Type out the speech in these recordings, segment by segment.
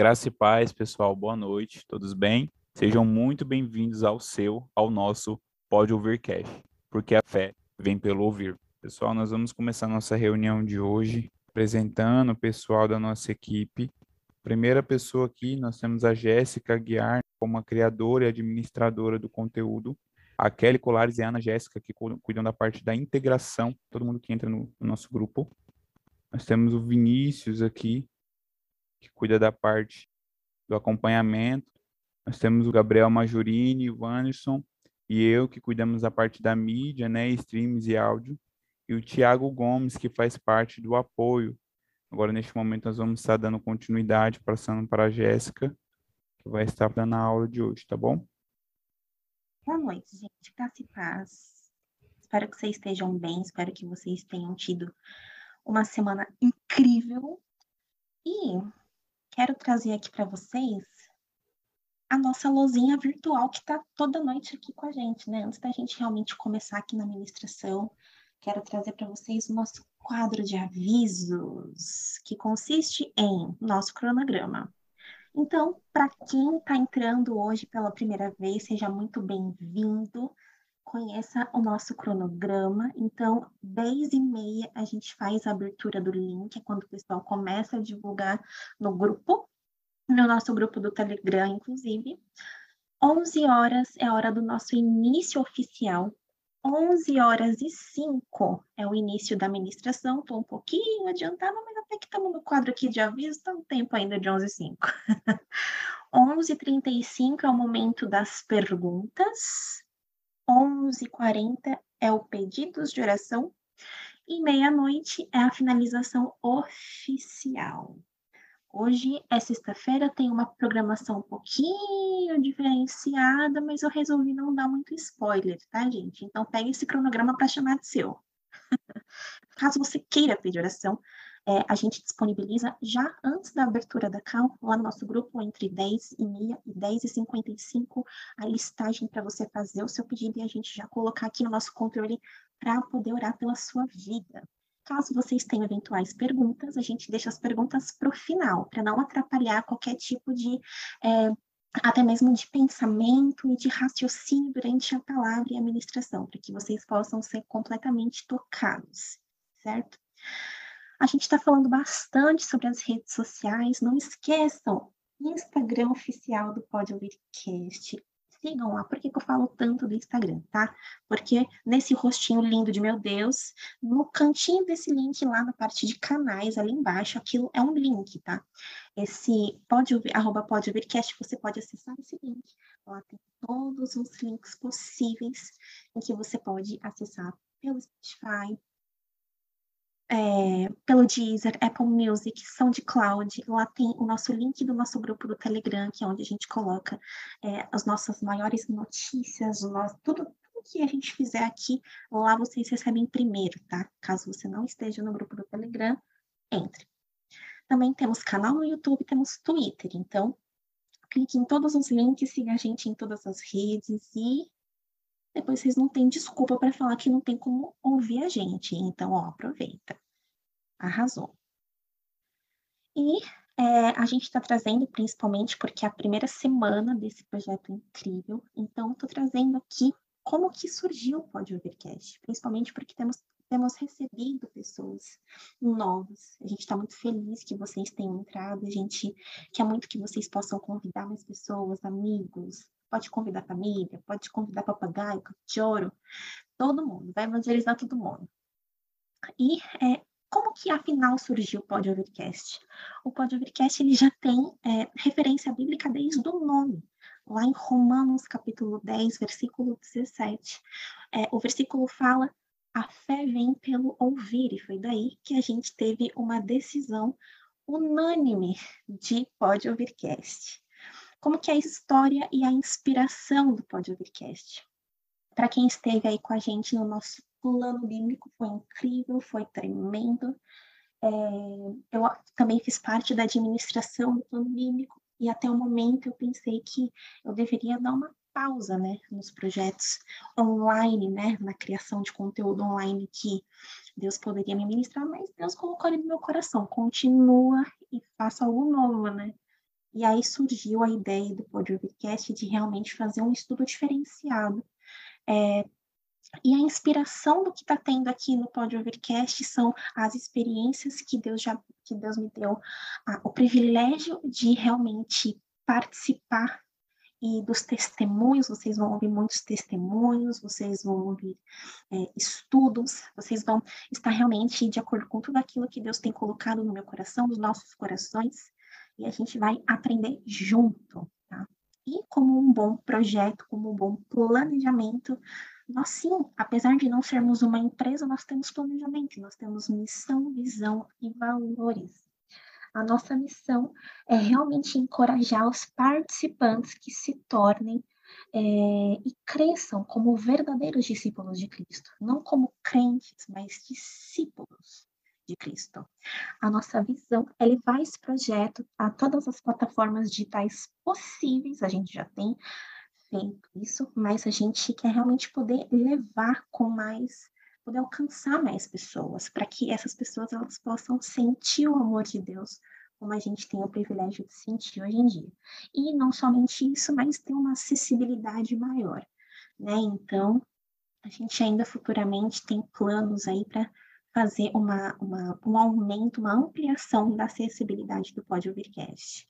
Graça e paz, pessoal. Boa noite. Todos bem? Sejam muito bem-vindos ao seu, ao nosso Pode Ouvir Cash, porque a fé vem pelo ouvir. Pessoal, nós vamos começar nossa reunião de hoje apresentando o pessoal da nossa equipe. Primeira pessoa aqui, nós temos a Jéssica Guiar, como a criadora e administradora do conteúdo. A Kelly Colares e a Ana Jéssica, que cuidam da parte da integração, todo mundo que entra no, no nosso grupo. Nós temos o Vinícius aqui, que cuida da parte do acompanhamento. Nós temos o Gabriel Majorini, o Anderson e eu, que cuidamos da parte da mídia, né, streams e áudio. E o Tiago Gomes, que faz parte do apoio. Agora, neste momento, nós vamos estar dando continuidade, passando para a Jéssica, que vai estar dando a aula de hoje, tá bom? Boa noite, gente. Graça e paz. Espero que vocês estejam bem, espero que vocês tenham tido uma semana incrível. E quero trazer aqui para vocês a nossa lozinha virtual que está toda noite aqui com a gente, né? Antes da gente realmente começar aqui na ministração, quero trazer para vocês o nosso quadro de avisos, que consiste em nosso cronograma. Então, para quem está entrando hoje pela primeira vez, seja muito bem-vindo conheça o nosso cronograma. Então, 10 e meia a gente faz a abertura do link, é quando o pessoal começa a divulgar no grupo, no nosso grupo do Telegram, inclusive. 11 horas é a hora do nosso início oficial. 11 horas e 5 é o início da administração. Estou um pouquinho adiantada, mas até que estamos no quadro aqui de aviso, está um tempo ainda de 11 e 5. 11h35 é o momento das perguntas. 11h40 é o pedidos de oração e meia-noite é a finalização oficial. Hoje é sexta-feira, tem uma programação um pouquinho diferenciada, mas eu resolvi não dar muito spoiler, tá, gente? Então, pegue esse cronograma para chamar de seu. Caso você queira pedir oração, é, a gente disponibiliza já antes da abertura da CAL, lá no nosso grupo, entre 10 e meia e 10 e 55, a listagem para você fazer o seu pedido e a gente já colocar aqui no nosso controle para poder orar pela sua vida. Caso vocês tenham eventuais perguntas, a gente deixa as perguntas para o final, para não atrapalhar qualquer tipo de é, até mesmo de pensamento e de raciocínio durante a palavra e a ministração, para que vocês possam ser completamente tocados, certo? A gente está falando bastante sobre as redes sociais. Não esqueçam, Instagram oficial do Pode Ouvir Cast. Sigam lá. Por que, que eu falo tanto do Instagram, tá? Porque nesse rostinho lindo de meu Deus, no cantinho desse link lá na parte de canais, ali embaixo, aquilo é um link, tá? Esse pode ouvir, arroba pode ouvir você pode acessar esse link. Lá tem todos os links possíveis em que você pode acessar pelo Spotify, é, pelo Deezer, Apple Music, SoundCloud. Lá tem o nosso link do nosso grupo do Telegram, que é onde a gente coloca é, as nossas maiores notícias, nosso, tudo, tudo que a gente fizer aqui, lá vocês recebem primeiro, tá? Caso você não esteja no grupo do Telegram, entre. Também temos canal no YouTube, temos Twitter, então clique em todos os links, siga a gente em todas as redes e depois vocês não têm desculpa para falar que não tem como ouvir a gente. Então, ó, aproveita. Arrasou. E é, a gente está trazendo, principalmente porque é a primeira semana desse projeto incrível, então estou trazendo aqui como que surgiu o Pode Overcast, principalmente porque temos, temos recebido pessoas novas. A gente está muito feliz que vocês tenham entrado, a gente quer muito que vocês possam convidar mais pessoas, amigos, Pode convidar família, pode convidar papagaio, cachorro, todo mundo, vai evangelizar todo mundo. E é, como que afinal surgiu o Pode Overcast? O Pode Overcast ele já tem é, referência bíblica desde o nome. Lá em Romanos capítulo 10, versículo 17, é, o versículo fala a fé vem pelo ouvir, e foi daí que a gente teve uma decisão unânime de Pode Overcast como que é a história e a inspiração do Pode Overcast. Para quem esteve aí com a gente no nosso plano bíblico, foi incrível, foi tremendo. É, eu também fiz parte da administração do plano bíblico e até o momento eu pensei que eu deveria dar uma pausa, né, nos projetos online, né, na criação de conteúdo online que Deus poderia me ministrar, mas Deus colocou ali no meu coração, continua e faça algo novo, né? E aí surgiu a ideia do podcast de realmente fazer um estudo diferenciado. É, e a inspiração do que está tendo aqui no Podvercast são as experiências que Deus já que Deus me deu a, o privilégio de realmente participar e dos testemunhos, vocês vão ouvir muitos testemunhos, vocês vão ouvir é, estudos, vocês vão estar realmente de acordo com tudo aquilo que Deus tem colocado no meu coração, nos nossos corações, e a gente vai aprender junto, tá? E como um bom projeto, como um bom planejamento, nós sim, apesar de não sermos uma empresa, nós temos planejamento, nós temos missão, visão e valores. A nossa missão é realmente encorajar os participantes que se tornem é, e cresçam como verdadeiros discípulos de Cristo, não como crentes, mas discípulos de Cristo. A nossa visão é levar esse projeto a todas as plataformas digitais possíveis, a gente já tem feito isso, mas a gente quer realmente poder levar com mais, poder alcançar mais pessoas, para que essas pessoas elas possam sentir o amor de Deus, como a gente tem o privilégio de sentir hoje em dia. E não somente isso, mas ter uma acessibilidade maior, né? Então, a gente ainda futuramente tem planos aí para fazer uma, uma, um aumento, uma ampliação da acessibilidade do Pode Ouvircast.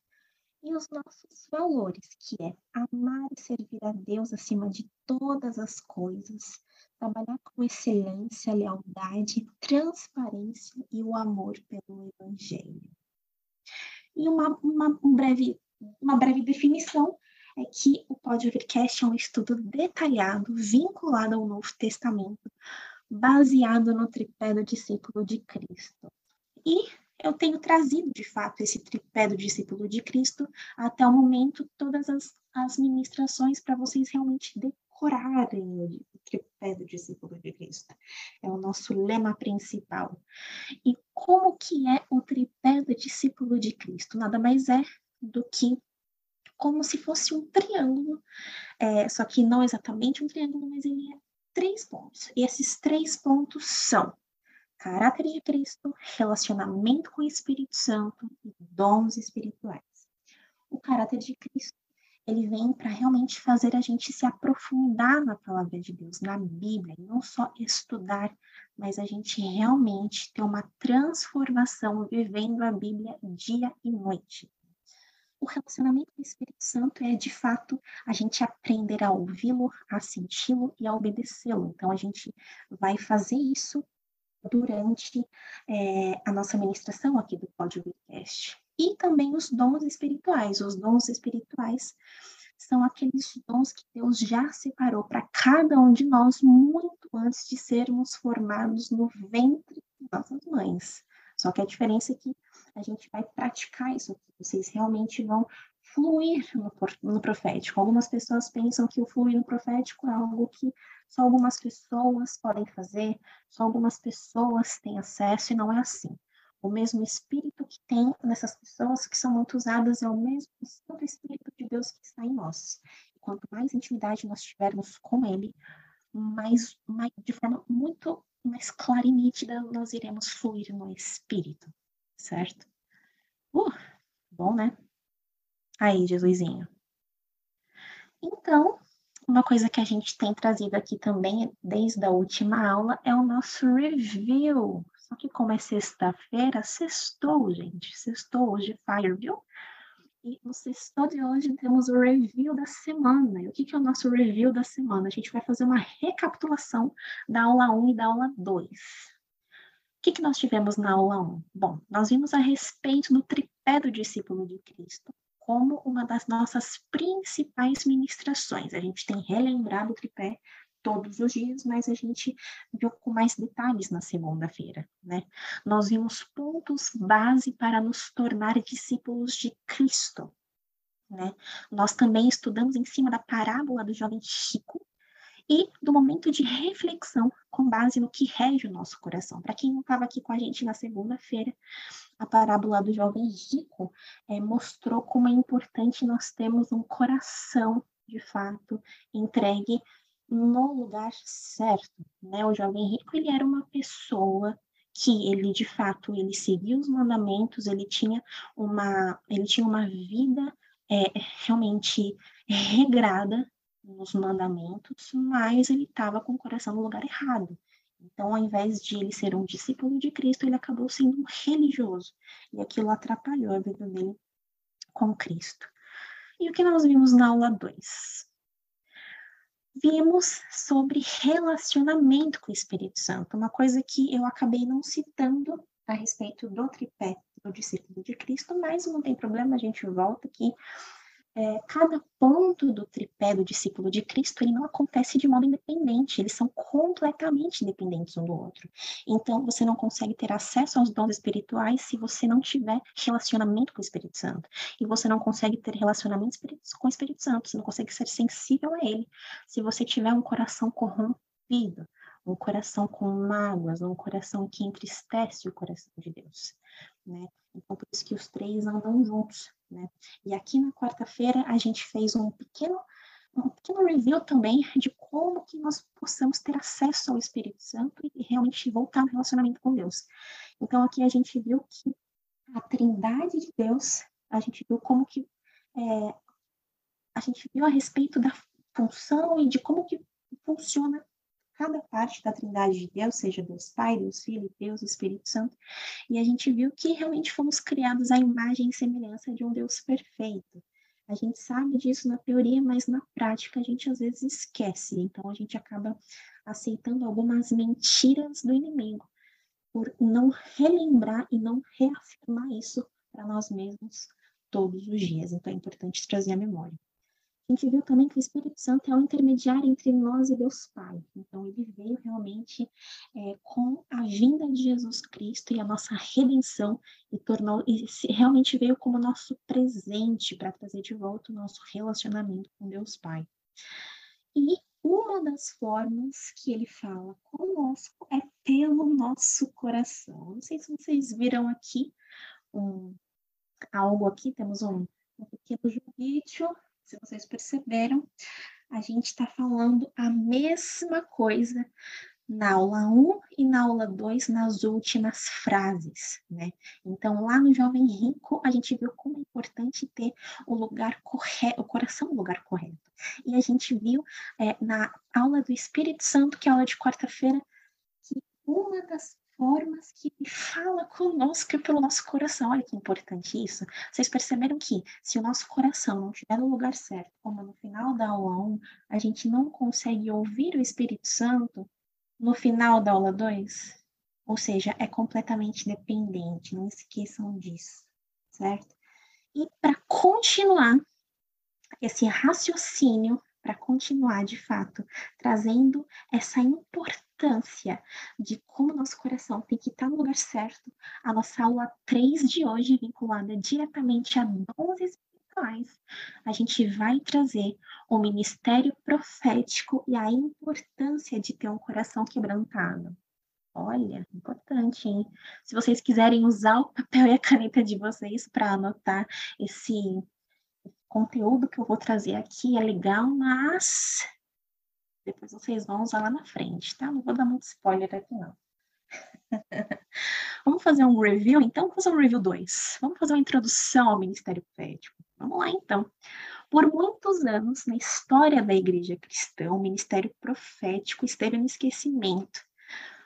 E os nossos valores, que é amar e servir a Deus acima de todas as coisas, trabalhar com excelência, lealdade, transparência e o amor pelo Evangelho. E uma, uma, um breve, uma breve definição é que o Pode Ouvircast é um estudo detalhado, vinculado ao Novo Testamento, baseado no tripé do discípulo de Cristo. E eu tenho trazido, de fato, esse tripé do discípulo de Cristo até o momento, todas as, as ministrações para vocês realmente decorarem o tripé do discípulo de Cristo. É o nosso lema principal. E como que é o tripé do discípulo de Cristo? Nada mais é do que como se fosse um triângulo, é, só que não exatamente um triângulo, mas ele é três pontos. E esses três pontos são caráter de Cristo, relacionamento com o Espírito Santo e dons espirituais. O caráter de Cristo, ele vem para realmente fazer a gente se aprofundar na palavra de Deus, na Bíblia, e não só estudar, mas a gente realmente ter uma transformação vivendo a Bíblia dia e noite o relacionamento com o Espírito Santo é, de fato, a gente aprender a ouvi-lo, a senti-lo e a obedecê-lo. Então, a gente vai fazer isso durante é, a nossa ministração aqui do Podcast. E também os dons espirituais. Os dons espirituais são aqueles dons que Deus já separou para cada um de nós muito antes de sermos formados no ventre das nossas mães. Só que a diferença é que a gente vai praticar isso aqui. Vocês realmente vão fluir no, no profético. Algumas pessoas pensam que o fluir no profético é algo que só algumas pessoas podem fazer, só algumas pessoas têm acesso, e não é assim. O mesmo Espírito que tem nessas pessoas que são muito usadas é o mesmo Santo Espírito de Deus que está em nós. E quanto mais intimidade nós tivermos com Ele, mais, mais de forma muito mais clara e nítida nós iremos fluir no Espírito certo? Uh, bom, né? Aí, Jesusinho. Então, uma coisa que a gente tem trazido aqui também, desde a última aula, é o nosso review. Só que como é sexta-feira, sextou, gente. Sextou hoje, fire, viu? E no sextou de hoje temos o review da semana. E o que, que é o nosso review da semana? A gente vai fazer uma recapitulação da aula 1 e da aula 2. O que, que nós tivemos na aula 1? Bom, nós vimos a respeito do tripé do discípulo de Cristo como uma das nossas principais ministrações. A gente tem relembrado o tripé todos os dias, mas a gente viu com mais detalhes na segunda-feira, né? Nós vimos pontos base para nos tornar discípulos de Cristo, né? Nós também estudamos em cima da parábola do jovem Chico, e do momento de reflexão com base no que rege o nosso coração. Para quem não estava aqui com a gente na segunda-feira, a parábola do jovem rico é, mostrou como é importante nós termos um coração, de fato, entregue no lugar certo. Né? O jovem rico ele era uma pessoa que ele de fato ele seguia os mandamentos, ele tinha uma ele tinha uma vida é, realmente regrada nos mandamentos, mas ele estava com o coração no lugar errado. Então, ao invés de ele ser um discípulo de Cristo, ele acabou sendo um religioso. E aquilo atrapalhou a vida dele com Cristo. E o que nós vimos na aula 2? Vimos sobre relacionamento com o Espírito Santo, uma coisa que eu acabei não citando a respeito do tripé do discípulo de Cristo, mas não tem problema, a gente volta aqui é, cada ponto do tripé do discípulo de Cristo, ele não acontece de modo independente, eles são completamente dependentes um do outro. Então, você não consegue ter acesso aos dons espirituais se você não tiver relacionamento com o Espírito Santo. E você não consegue ter relacionamento com o Espírito Santo, você não consegue ser sensível a ele se você tiver um coração corrompido, um coração com mágoas, um coração que entristece o coração de Deus. Né? Então, por isso que os três andam juntos, né? E aqui na quarta-feira a gente fez um pequeno, um pequeno review também de como que nós possamos ter acesso ao Espírito Santo e realmente voltar no relacionamento com Deus. Então, aqui a gente viu que a trindade de Deus, a gente viu como que é, a gente viu a respeito da função e de como que funciona cada parte da Trindade de Deus, seja Deus Pai, Deus Filho, Deus Espírito Santo, e a gente viu que realmente fomos criados à imagem e semelhança de um Deus perfeito. A gente sabe disso na teoria, mas na prática a gente às vezes esquece, então a gente acaba aceitando algumas mentiras do inimigo por não relembrar e não reafirmar isso para nós mesmos todos os dias. Então é importante trazer a memória a gente viu também que o Espírito Santo é o intermediário entre nós e Deus Pai. Então, ele veio realmente é, com a vinda de Jesus Cristo e a nossa redenção e tornou e realmente veio como nosso presente para trazer de volta o nosso relacionamento com Deus Pai. E uma das formas que ele fala conosco é pelo nosso coração. Não sei se vocês viram aqui um, algo aqui, temos um, um pequeno vídeo se vocês perceberam, a gente está falando a mesma coisa na aula 1 e na aula 2, nas últimas frases, né? Então, lá no Jovem Rico, a gente viu como é importante ter o lugar correto, o coração no lugar correto. E a gente viu é, na aula do Espírito Santo, que é a aula de quarta-feira, que uma das formas que fala conosco pelo nosso coração. Olha que importante isso. Vocês perceberam que se o nosso coração não estiver no lugar certo, como no final da aula 1, a gente não consegue ouvir o Espírito Santo no final da aula 2? Ou seja, é completamente dependente, não esqueçam disso, certo? E para continuar esse raciocínio, para continuar de fato trazendo essa importância de como nosso coração tem que estar no lugar certo, a nossa aula 3 de hoje, vinculada diretamente a dons espirituais, a gente vai trazer o ministério profético e a importância de ter um coração quebrantado. Olha, importante, hein? Se vocês quiserem usar o papel e a caneta de vocês para anotar esse conteúdo que eu vou trazer aqui, é legal, mas depois vocês vão usar lá na frente, tá? Não vou dar muito spoiler aqui, não. Vamos fazer um review, então? Vamos fazer um review 2. Vamos fazer uma introdução ao Ministério Profético. Vamos lá, então. Por muitos anos, na história da igreja cristã, o ministério profético esteve no esquecimento.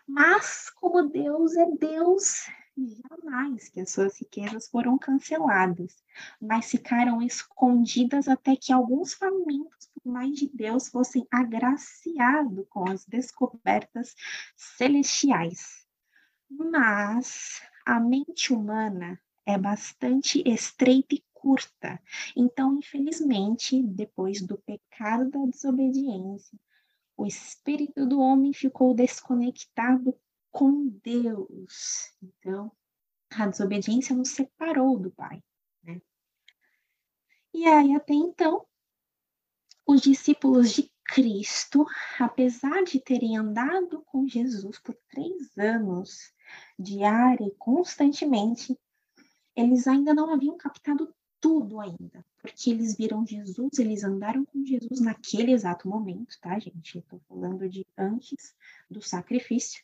Mas, como Deus é Deus, jamais que as suas riquezas foram canceladas, mas ficaram escondidas até que alguns famintos por mais de Deus fossem agraciados com as descobertas celestiais. Mas a mente humana é bastante estreita e curta. Então, infelizmente, depois do pecado da desobediência, o espírito do homem ficou desconectado com Deus. Então, a desobediência nos separou do Pai. Né? E aí, até então, os discípulos de Cristo, apesar de terem andado com Jesus por três anos, diária e constantemente, eles ainda não haviam captado tudo ainda, porque eles viram Jesus, eles andaram com Jesus naquele exato momento, tá, gente? Estou falando de antes do sacrifício.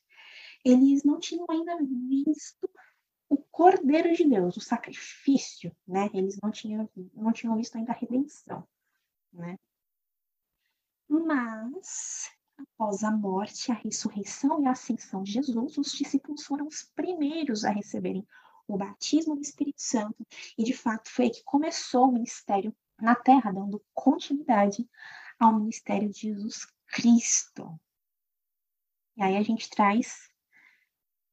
Eles não tinham ainda visto o Cordeiro de Deus, o sacrifício, né? Eles não tinham, não tinham visto ainda a redenção, né? Mas, após a morte, a ressurreição e a ascensão de Jesus, os discípulos foram os primeiros a receberem o batismo do Espírito Santo, e de fato foi aí que começou o ministério na Terra, dando continuidade ao ministério de Jesus Cristo. E aí a gente traz.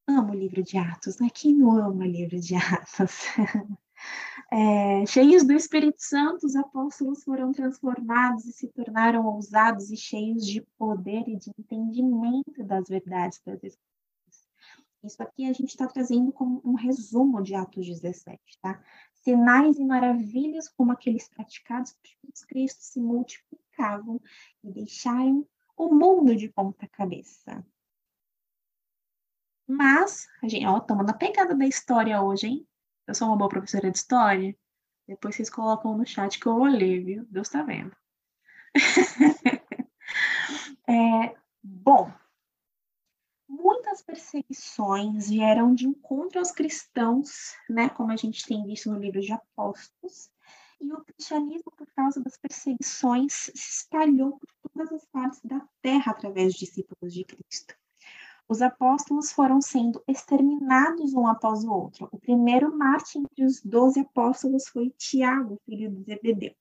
Amo o livro de Atos, né? Quem não ama o livro de Atos? É, cheios do Espírito Santo, os apóstolos foram transformados e se tornaram ousados e cheios de poder e de entendimento das verdades das Escrituras. Isso aqui a gente está trazendo como um resumo de Atos 17, tá? Sinais e maravilhas como aqueles praticados por Jesus Cristo se multiplicavam e deixaram o mundo de ponta cabeça. Mas, a gente, ó, estamos na pegada da história hoje, hein? Eu sou uma boa professora de história. Depois vocês colocam no chat que eu olhei, viu? Deus tá vendo. é, bom, muitas perseguições vieram de encontro aos cristãos, né? Como a gente tem visto no livro de Apóstolos. E o cristianismo, por causa das perseguições, se espalhou por todas as partes da terra através de discípulos de Cristo os apóstolos foram sendo exterminados um após o outro. O primeiro mártir entre os doze apóstolos foi Tiago, filho de Zebedeu.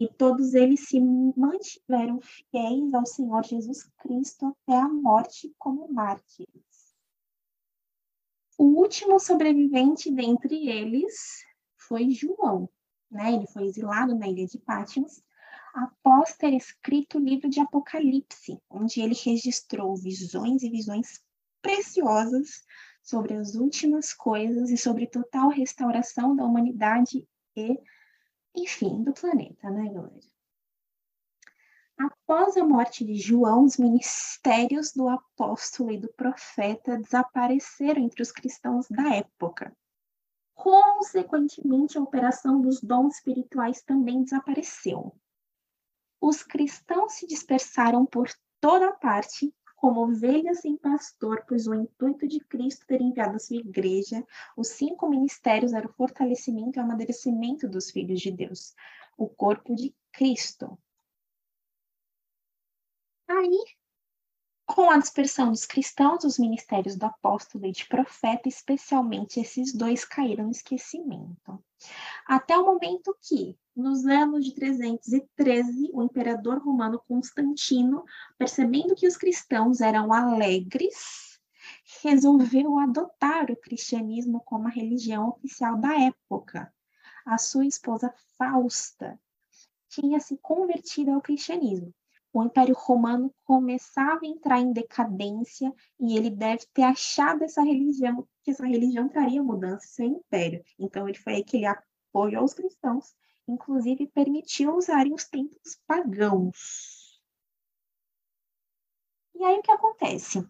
E todos eles se mantiveram fiéis ao Senhor Jesus Cristo até a morte como mártires. O último sobrevivente dentre eles foi João. Né? Ele foi exilado na ilha de Patmos após ter escrito o livro de Apocalipse, onde ele registrou visões e visões preciosas sobre as últimas coisas e sobre total restauração da humanidade e, enfim, do planeta, né, galera? Após a morte de João, os ministérios do apóstolo e do profeta desapareceram entre os cristãos da época. Consequentemente, a operação dos dons espirituais também desapareceu os cristãos se dispersaram por toda parte, como ovelhas sem pastor, pois o intuito de Cristo ter enviado a sua igreja, os cinco ministérios era o fortalecimento e o amadurecimento dos filhos de Deus, o corpo de Cristo. Aí, com a dispersão dos cristãos, os ministérios do apóstolo e de profeta, especialmente esses dois, caíram no esquecimento. Até o momento que, nos anos de 313, o imperador romano Constantino, percebendo que os cristãos eram alegres, resolveu adotar o cristianismo como a religião oficial da época. A sua esposa Fausta tinha se convertido ao cristianismo. O Império Romano começava a entrar em decadência e ele deve ter achado essa religião, que essa religião traria mudança em seu império. Então, ele foi aí que ele apoiou os cristãos inclusive permitiu usarem os templos pagãos. E aí o que acontece?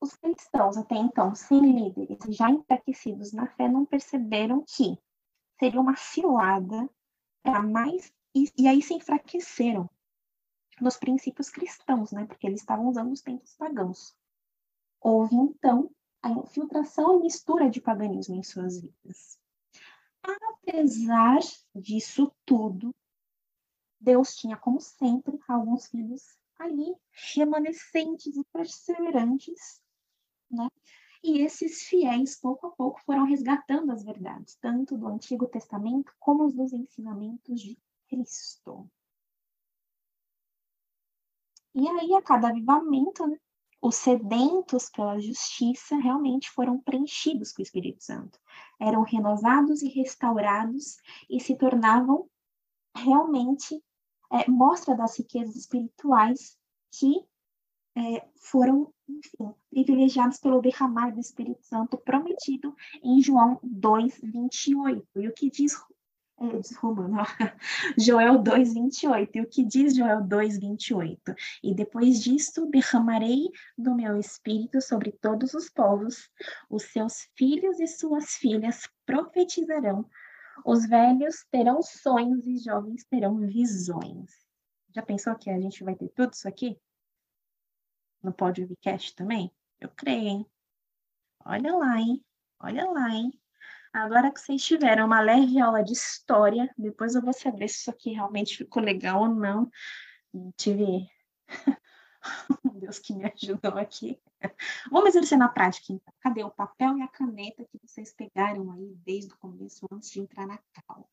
Os cristãos, até então, sem líderes, já enfraquecidos na fé, não perceberam que seria uma cilada para mais. E, e aí se enfraqueceram nos princípios cristãos, né? Porque eles estavam usando os templos pagãos. Houve, então, a infiltração e mistura de paganismo em suas vidas. Apesar disso tudo, Deus tinha, como sempre, alguns filhos ali, remanescentes e perseverantes, né? E esses fiéis, pouco a pouco, foram resgatando as verdades, tanto do Antigo Testamento como os dos ensinamentos de Cristo. E aí, a cada avivamento, né, os sedentos pela justiça realmente foram preenchidos com o Espírito Santo. Eram renovados e restaurados e se tornavam realmente é, mostra das riquezas espirituais que é, foram, enfim, privilegiados pelo derramar do Espírito Santo prometido em João 2, 28. E o que diz é, diz Romano, Joel 2, 28. E o que diz Joel 2, 28? E depois disto derramarei do meu espírito sobre todos os povos, os seus filhos e suas filhas profetizarão, os velhos terão sonhos e jovens terão visões. Já pensou que a gente vai ter tudo isso aqui? No Pódio Vcast também? Eu creio, hein? Olha lá, hein? Olha lá, hein? Agora que vocês tiveram uma leve aula de história, depois eu vou saber se isso aqui realmente ficou legal ou não. Tive Deus que me ajudou aqui. Vamos exercer na prática, então. Cadê o papel e a caneta que vocês pegaram aí desde o começo, antes de entrar na cal?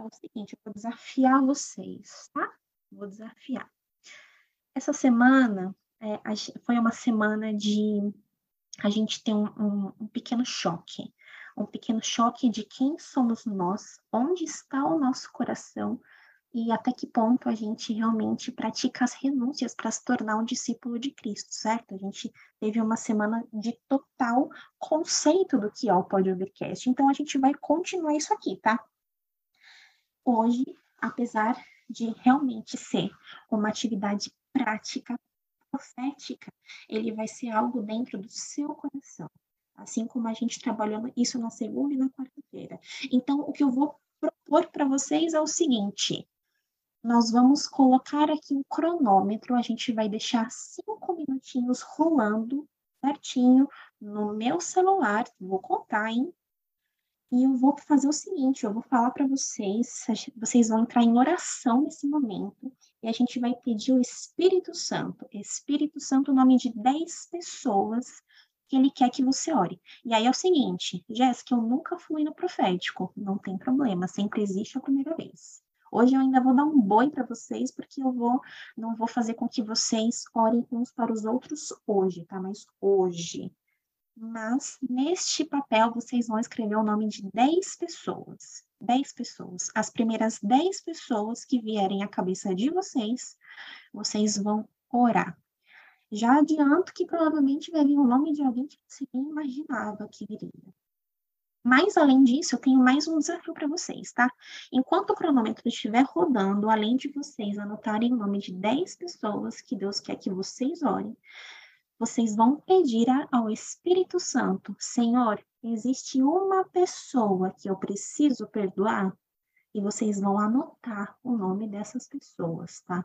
É o seguinte, eu vou desafiar vocês, tá? Vou desafiar. Essa semana é, foi uma semana de a gente ter um, um, um pequeno choque. Um pequeno choque de quem somos nós, onde está o nosso coração, e até que ponto a gente realmente pratica as renúncias para se tornar um discípulo de Cristo, certo? A gente teve uma semana de total conceito do que é o Pode Overcast, então a gente vai continuar isso aqui, tá? Hoje, apesar de realmente ser uma atividade prática, profética, ele vai ser algo dentro do seu coração, assim como a gente trabalhou isso na segunda e na quarta-feira. Então, o que eu vou propor para vocês é o seguinte: nós vamos colocar aqui um cronômetro, a gente vai deixar cinco minutinhos rolando certinho no meu celular, vou contar, hein? E eu vou fazer o seguinte, eu vou falar para vocês, vocês vão entrar em oração nesse momento, e a gente vai pedir o Espírito Santo. Espírito Santo, o nome de 10 pessoas que ele quer que você ore. E aí é o seguinte, Jéssica, eu nunca fui no profético, não tem problema, sempre existe a primeira vez. Hoje eu ainda vou dar um boi para vocês, porque eu vou não vou fazer com que vocês orem uns para os outros hoje, tá? Mas hoje. Mas neste papel vocês vão escrever o nome de 10 pessoas. 10 pessoas. As primeiras 10 pessoas que vierem à cabeça de vocês, vocês vão orar. Já adianto que provavelmente vai vir o nome de alguém que você nem imaginava que viria. Mas, além disso, eu tenho mais um desafio para vocês, tá? Enquanto o cronômetro estiver rodando, além de vocês anotarem o nome de 10 pessoas que Deus quer que vocês orem, vocês vão pedir ao Espírito Santo: Senhor, existe uma pessoa que eu preciso perdoar? E vocês vão anotar o nome dessas pessoas, tá?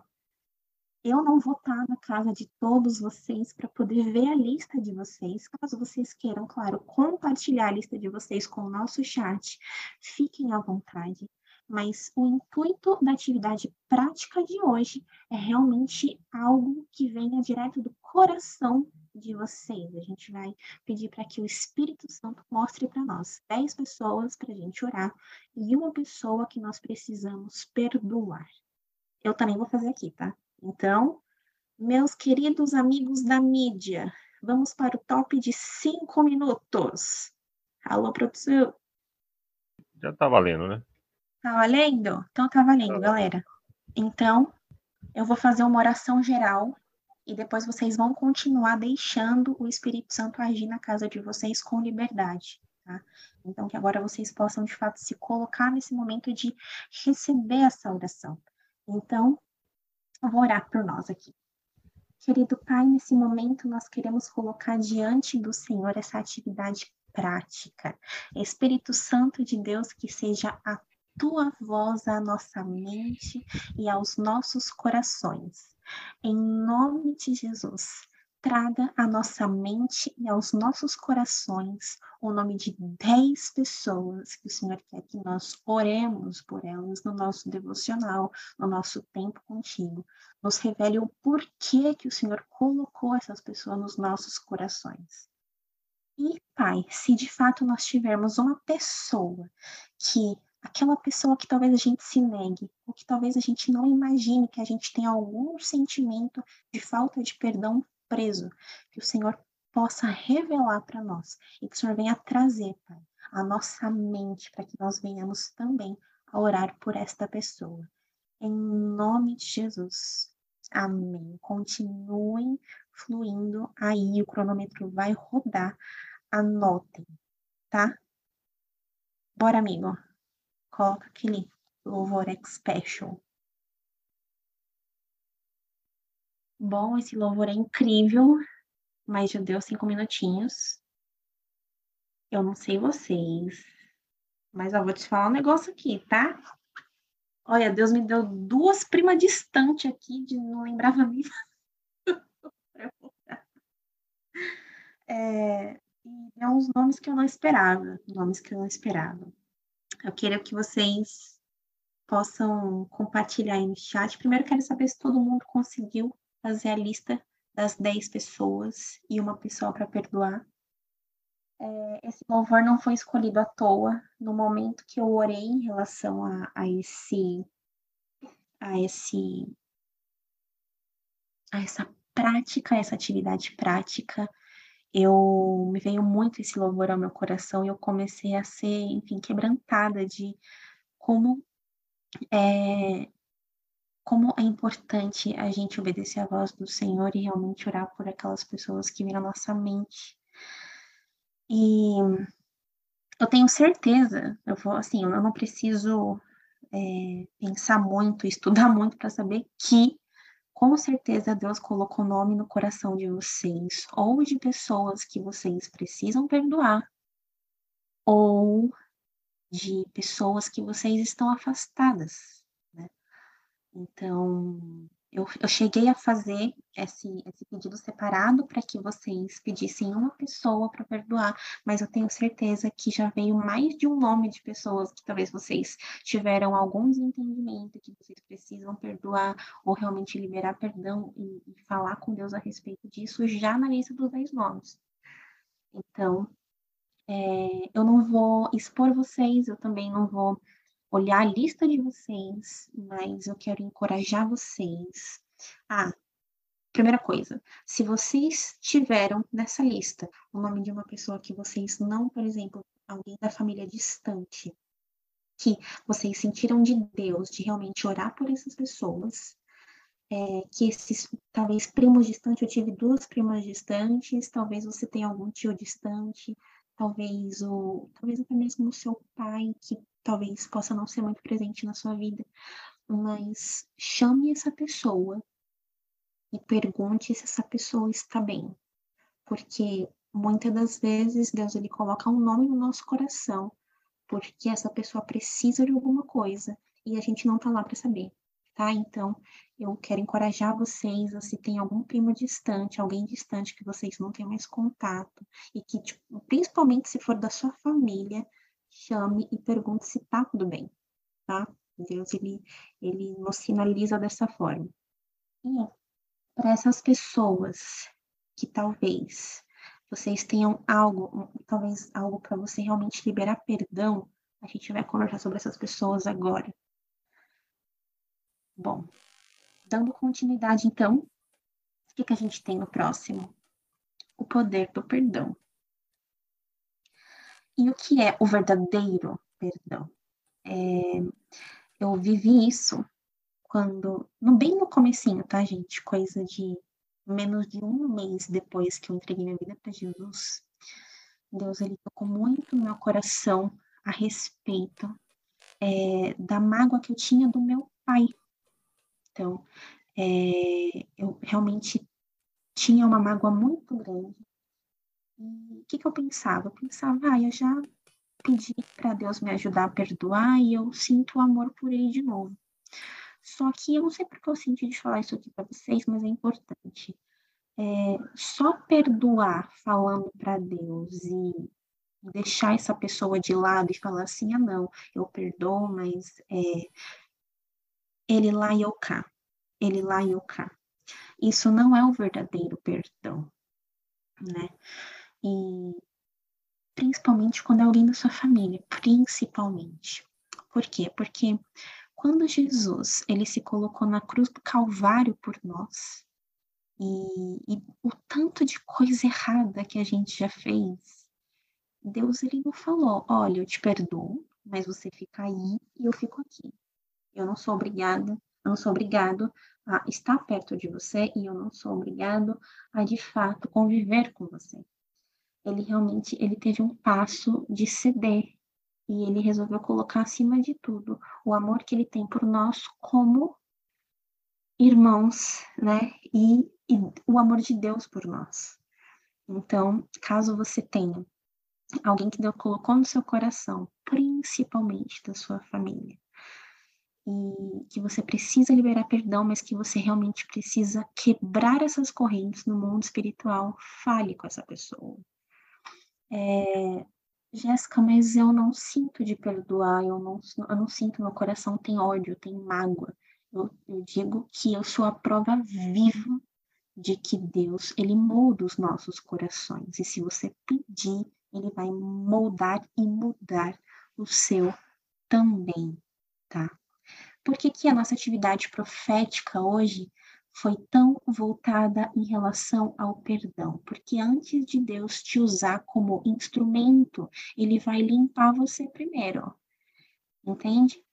Eu não vou estar na casa de todos vocês para poder ver a lista de vocês. Caso vocês queiram, claro, compartilhar a lista de vocês com o nosso chat, fiquem à vontade. Mas o intuito da atividade prática de hoje é realmente algo que venha direto do coração de vocês. A gente vai pedir para que o Espírito Santo mostre para nós 10 pessoas para a gente orar e uma pessoa que nós precisamos perdoar. Eu também vou fazer aqui, tá? Então, meus queridos amigos da mídia, vamos para o top de cinco minutos. Alô, produção. Já tá valendo, né? Tá valendo? Então tá valendo, tá galera. Então, eu vou fazer uma oração geral e depois vocês vão continuar deixando o Espírito Santo agir na casa de vocês com liberdade, tá? Então, que agora vocês possam, de fato, se colocar nesse momento de receber essa oração. Então, eu vou orar por nós aqui. Querido Pai, nesse momento nós queremos colocar diante do Senhor essa atividade prática. Espírito Santo de Deus, que seja a tua voz à nossa mente e aos nossos corações. Em nome de Jesus, traga à nossa mente e aos nossos corações o nome de 10 pessoas que o Senhor quer que nós oremos por elas no nosso devocional, no nosso tempo contigo. Nos revele o porquê que o Senhor colocou essas pessoas nos nossos corações. E, Pai, se de fato nós tivermos uma pessoa que aquela pessoa que talvez a gente se negue, ou que talvez a gente não imagine que a gente tem algum sentimento de falta de perdão preso, que o Senhor possa revelar para nós e que o Senhor venha trazer, Pai, a nossa mente para que nós venhamos também a orar por esta pessoa. Em nome de Jesus. Amém. Continuem fluindo aí, o cronômetro vai rodar. Anotem, tá? Bora, amigo. Coloca aquele louvor special. Bom, esse louvor é incrível, mas já deu cinco minutinhos. Eu não sei vocês, mas eu vou te falar um negócio aqui, tá? Olha, Deus me deu duas primas distantes aqui, de não lembrava nem. É, e deu uns nomes que eu não esperava, nomes que eu não esperava. Eu queria que vocês possam compartilhar aí no chat. Primeiro, quero saber se todo mundo conseguiu fazer a lista das 10 pessoas e uma pessoa para perdoar. É, esse louvor não foi escolhido à toa. No momento que eu orei em relação a, a esse, a esse, a essa prática, essa atividade prática, eu me veio muito esse louvor ao meu coração e eu comecei a ser, enfim, quebrantada de como é, como é importante a gente obedecer à voz do Senhor e realmente orar por aquelas pessoas que viram nossa mente. E eu tenho certeza, eu vou assim, eu não preciso é, pensar muito, estudar muito para saber que com certeza Deus colocou nome no coração de vocês, ou de pessoas que vocês precisam perdoar, ou de pessoas que vocês estão afastadas. Então, eu, eu cheguei a fazer esse, esse pedido separado para que vocês pedissem uma pessoa para perdoar, mas eu tenho certeza que já veio mais de um nome de pessoas que talvez vocês tiveram algum desentendimento, que vocês precisam perdoar ou realmente liberar perdão e, e falar com Deus a respeito disso já na lista dos dez nomes. Então, é, eu não vou expor vocês, eu também não vou olhar a lista de vocês, mas eu quero encorajar vocês. Ah, primeira coisa, se vocês tiveram nessa lista o nome de uma pessoa que vocês não, por exemplo, alguém da família distante, que vocês sentiram de Deus, de realmente orar por essas pessoas, é, que esses, talvez, primos distantes, eu tive duas primas distantes, talvez você tenha algum tio distante, talvez o, talvez até mesmo o seu pai, que talvez possa não ser muito presente na sua vida, mas chame essa pessoa e pergunte se essa pessoa está bem. Porque muitas das vezes Deus ele coloca um nome no nosso coração, porque essa pessoa precisa de alguma coisa e a gente não tá lá para saber, tá? Então, eu quero encorajar vocês, se tem algum primo distante, alguém distante que vocês não têm mais contato e que, tipo, principalmente se for da sua família, chame e pergunte se tá tudo bem, tá? Deus, ele, ele nos sinaliza dessa forma. E para essas pessoas que talvez vocês tenham algo, talvez algo para você realmente liberar perdão, a gente vai conversar sobre essas pessoas agora. Bom, dando continuidade então, o que, que a gente tem no próximo? O poder do perdão. E o que é o verdadeiro perdão? É, eu vivi isso quando, no, bem no comecinho, tá, gente? Coisa de menos de um mês depois que eu entreguei minha vida para Jesus. Deus, ele tocou muito no meu coração a respeito é, da mágoa que eu tinha do meu pai. Então, é, eu realmente tinha uma mágoa muito grande o que, que eu pensava? Eu pensava, ah, eu já pedi para Deus me ajudar a perdoar e eu sinto amor por ele de novo. Só que eu não sei porque eu senti de falar isso aqui para vocês, mas é importante. É, só perdoar falando para Deus e deixar essa pessoa de lado e falar assim, ah não, eu perdoo, mas é, ele lá e eu cá, ele lá e eu cá. Isso não é o verdadeiro perdão, né? E principalmente quando é alguém da sua família, principalmente. Por quê? Porque quando Jesus ele se colocou na cruz do Calvário por nós, e, e, o tanto de coisa errada que a gente já fez, Deus ele não falou, olha, eu te perdoo, mas você fica aí e eu fico aqui. Eu não sou obrigada, eu não sou obrigado a estar perto de você e eu não sou obrigado a de fato conviver com você ele realmente ele teve um passo de ceder e ele resolveu colocar acima de tudo o amor que ele tem por nós como irmãos, né? E, e o amor de Deus por nós. Então, caso você tenha alguém que Deus colocou no seu coração, principalmente da sua família, e que você precisa liberar perdão, mas que você realmente precisa quebrar essas correntes no mundo espiritual, fale com essa pessoa. É, Jéssica, mas eu não sinto de perdoar, eu não, eu não sinto, meu coração tem ódio, tem mágoa. Eu, eu digo que eu sou a prova viva de que Deus, ele molda os nossos corações. E se você pedir, ele vai moldar e mudar o seu também, tá? Por que, que a nossa atividade profética hoje foi tão voltada em relação ao perdão? Porque antes de Deus te usar como instrumento, ele vai limpar você primeiro. Entende?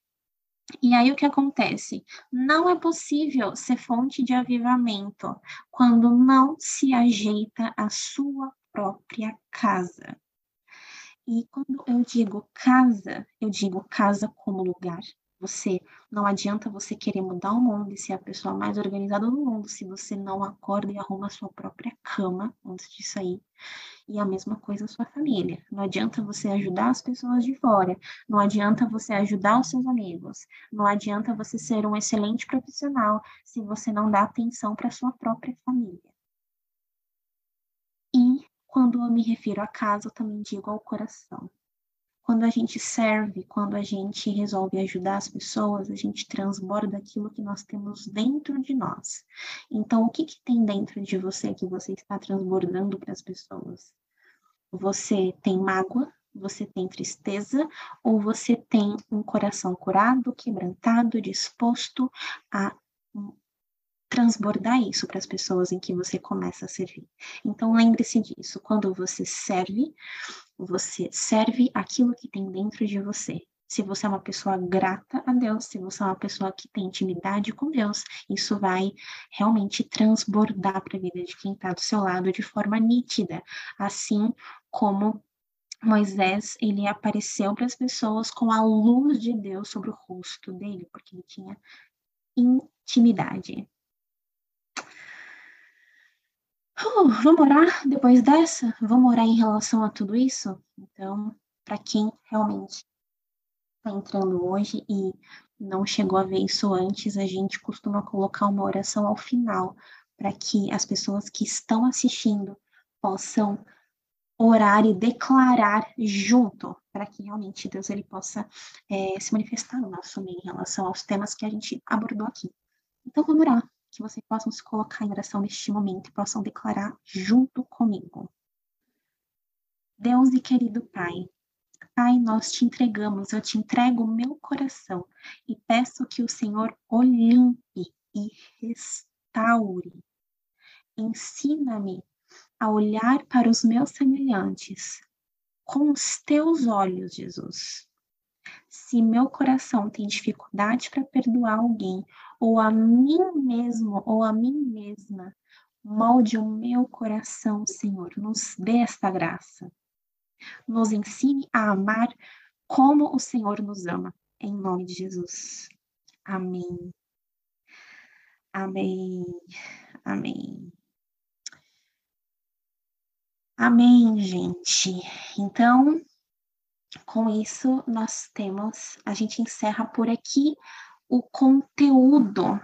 E aí o que acontece? Não é possível ser fonte de avivamento quando não se ajeita a sua própria casa. E quando eu digo casa, eu digo casa como lugar, você não adianta você querer mudar o mundo e ser a pessoa mais organizada do mundo se você não acorda e arruma a sua própria cama antes de sair. E a mesma coisa a sua família. Não adianta você ajudar as pessoas de fora, não adianta você ajudar os seus amigos, não adianta você ser um excelente profissional se você não dá atenção para sua própria família. E quando eu me refiro a casa, eu também digo ao coração. Quando a gente serve, quando a gente resolve ajudar as pessoas, a gente transborda aquilo que nós temos dentro de nós. Então, o que, que tem dentro de você que você está transbordando para as pessoas? Você tem mágoa? Você tem tristeza? Ou você tem um coração curado, quebrantado, disposto a transbordar isso para as pessoas em que você começa a servir. Então lembre-se disso, quando você serve, você serve aquilo que tem dentro de você. Se você é uma pessoa grata a Deus, se você é uma pessoa que tem intimidade com Deus, isso vai realmente transbordar para a vida de quem está do seu lado de forma nítida, assim como Moisés ele apareceu para as pessoas com a luz de Deus sobre o rosto dele, porque ele tinha intimidade. Uh, vamos orar depois dessa? Vamos orar em relação a tudo isso? Então, para quem realmente está entrando hoje e não chegou a ver isso antes, a gente costuma colocar uma oração ao final, para que as pessoas que estão assistindo possam orar e declarar junto, para que realmente Deus ele possa é, se manifestar no nosso meio em relação aos temas que a gente abordou aqui. Então vamos orar que vocês possam se colocar em oração neste momento e possam declarar junto comigo. Deus e querido Pai, Pai, nós te entregamos, eu te entrego o meu coração e peço que o Senhor limpe e restaure. Ensina-me a olhar para os meus semelhantes com os teus olhos, Jesus. Se meu coração tem dificuldade para perdoar alguém ou a mim mesmo ou a mim mesma. Molde o meu coração, Senhor. Nos dê esta graça. Nos ensine a amar como o Senhor nos ama. Em nome de Jesus. Amém. Amém. Amém. Amém, gente. Então, com isso, nós temos, a gente encerra por aqui o conteúdo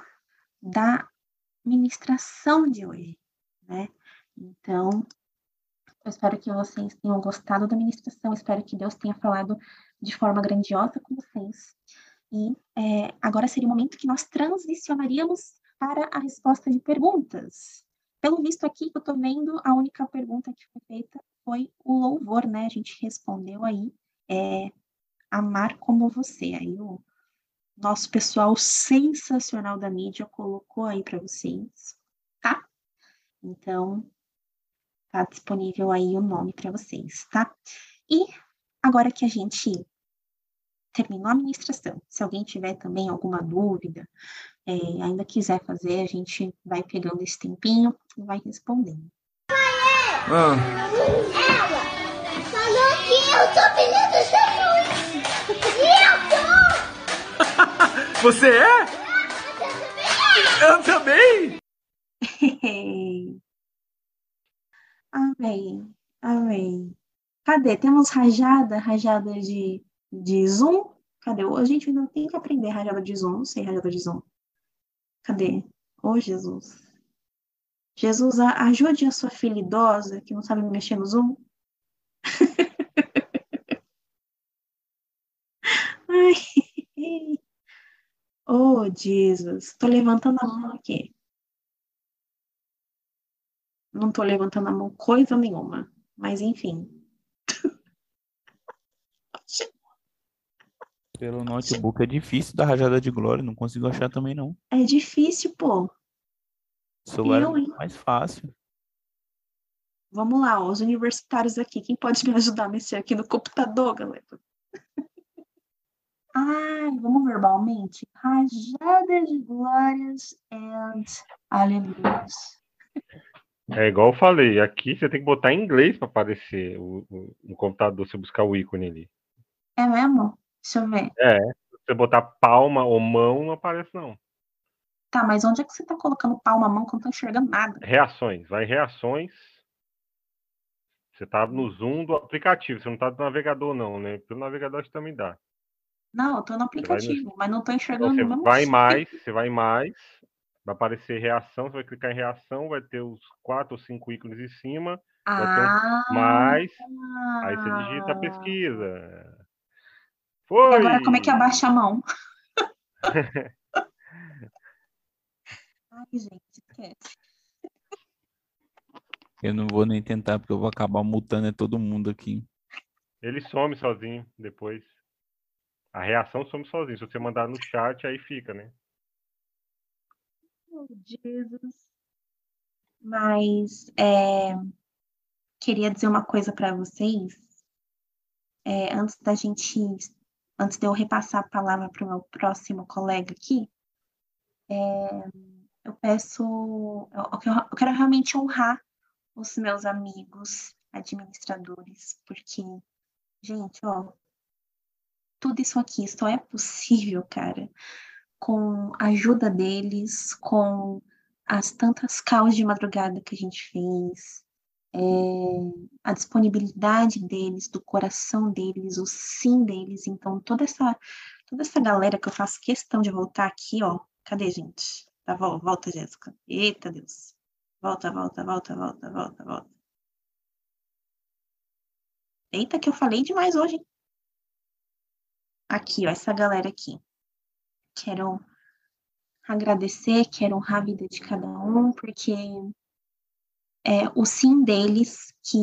da ministração de hoje, né? Então, eu espero que vocês tenham gostado da ministração, espero que Deus tenha falado de forma grandiosa com vocês. E é, agora seria o momento que nós transicionaríamos para a resposta de perguntas. Pelo visto aqui que eu estou vendo, a única pergunta que foi feita foi o louvor, né? A gente respondeu aí, é, amar como você. Aí o nosso pessoal sensacional da mídia colocou aí para vocês, tá? Então, tá disponível aí o nome para vocês, tá? E agora que a gente terminou a administração, se alguém tiver também alguma dúvida, é, ainda quiser fazer, a gente vai pegando esse tempinho e vai respondendo. Ah. Ela falou que eu tô pedindo Você é? Eu também! amém, amém. Cadê? Temos rajada, rajada de, de Zoom? Cadê? A gente ainda tem que aprender rajada de zoom, não sei rajada de zoom. Cadê? Ô, Jesus. Jesus, ajude a sua filha idosa que não sabe mexer no Zoom. Ai. Oh, Jesus. Tô levantando a mão aqui. Não tô levantando a mão coisa nenhuma. Mas enfim. Pelo notebook é difícil da rajada de glória, não consigo achar também não. É difícil, pô. O celular eu, é mais fácil. Vamos lá, ó, os universitários aqui. Quem pode me ajudar a mexer aqui no computador, galera? Ai, vamos verbalmente. Rajada de glórias and aleluias. É igual eu falei, aqui você tem que botar em inglês para aparecer o, o, no computador, você buscar o ícone ali. É mesmo? Deixa eu ver. É, se você botar palma ou mão, não aparece não. Tá, mas onde é que você tá colocando palma, mão, que eu não tô enxergando nada? Reações, vai em reações. Você tá no zoom do aplicativo, você não tá do navegador não, né? Pelo navegador acho que também dá. Não, eu tô no aplicativo, no... mas não tô enxergando então, você vai em mais, você vai em mais, vai aparecer reação, você vai clicar em reação, vai ter os quatro ou cinco ícones em cima, ah, vai ter um mais, aí você digita a pesquisa. Foi! E agora como é que abaixa a mão? Ai, gente, esquece. Eu não vou nem tentar, porque eu vou acabar multando todo mundo aqui. Ele some sozinho depois. A reação some sozinho. Se você mandar no chat, aí fica, né? Oh, Jesus. Mas é, queria dizer uma coisa para vocês. É, antes da gente, antes de eu repassar a palavra para o meu próximo colega aqui, é, eu peço, eu, eu quero realmente honrar os meus amigos administradores, porque, gente, ó, tudo isso aqui só é possível, cara, com a ajuda deles, com as tantas causas de madrugada que a gente fez, é, a disponibilidade deles, do coração deles, o sim deles. Então, toda essa, toda essa galera que eu faço questão de voltar aqui, ó, cadê, gente? Tá, volta, Jéssica. Eita Deus. Volta, volta, volta, volta, volta, volta. Eita, que eu falei demais hoje. Aqui, ó, essa galera aqui. Quero agradecer, quero honrar a vida de cada um, porque é o sim deles que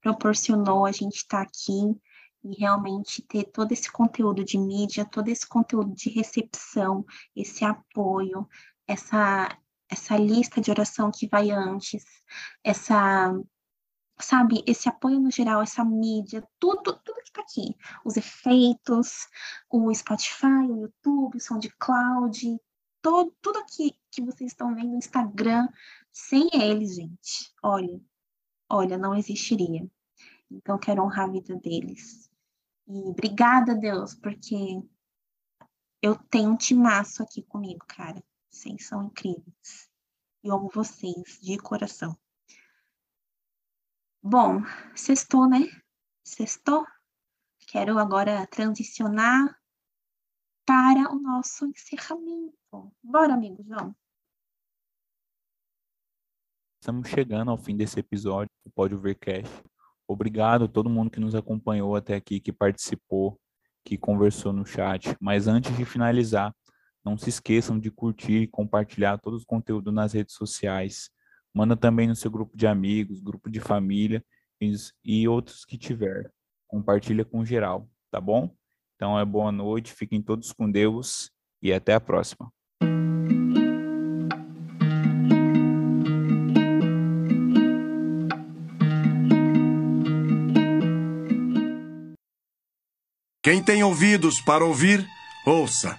proporcionou a gente estar tá aqui e realmente ter todo esse conteúdo de mídia, todo esse conteúdo de recepção, esse apoio, essa, essa lista de oração que vai antes, essa, sabe, esse apoio no geral, essa mídia, tudo, tudo que tá aqui, os efeitos, o Spotify, o YouTube, o SoundCloud, todo, tudo aqui que vocês estão vendo no Instagram, sem eles, gente, olha, olha, não existiria. Então, quero honrar a vida deles. E obrigada, Deus, porque eu tenho um timaço aqui comigo, cara. Vocês são incríveis. Eu amo vocês de coração. Bom, sextou, né? Sextou. Quero agora transicionar para o nosso encerramento. Bora, amigos, vamos. Estamos chegando ao fim desse episódio do Pode Ver Cash. Obrigado a todo mundo que nos acompanhou até aqui, que participou, que conversou no chat. Mas antes de finalizar, não se esqueçam de curtir e compartilhar todos os conteúdos nas redes sociais. Manda também no seu grupo de amigos, grupo de família e outros que tiver. Compartilha com geral, tá bom? Então é boa noite, fiquem todos com Deus e até a próxima. Quem tem ouvidos para ouvir, ouça.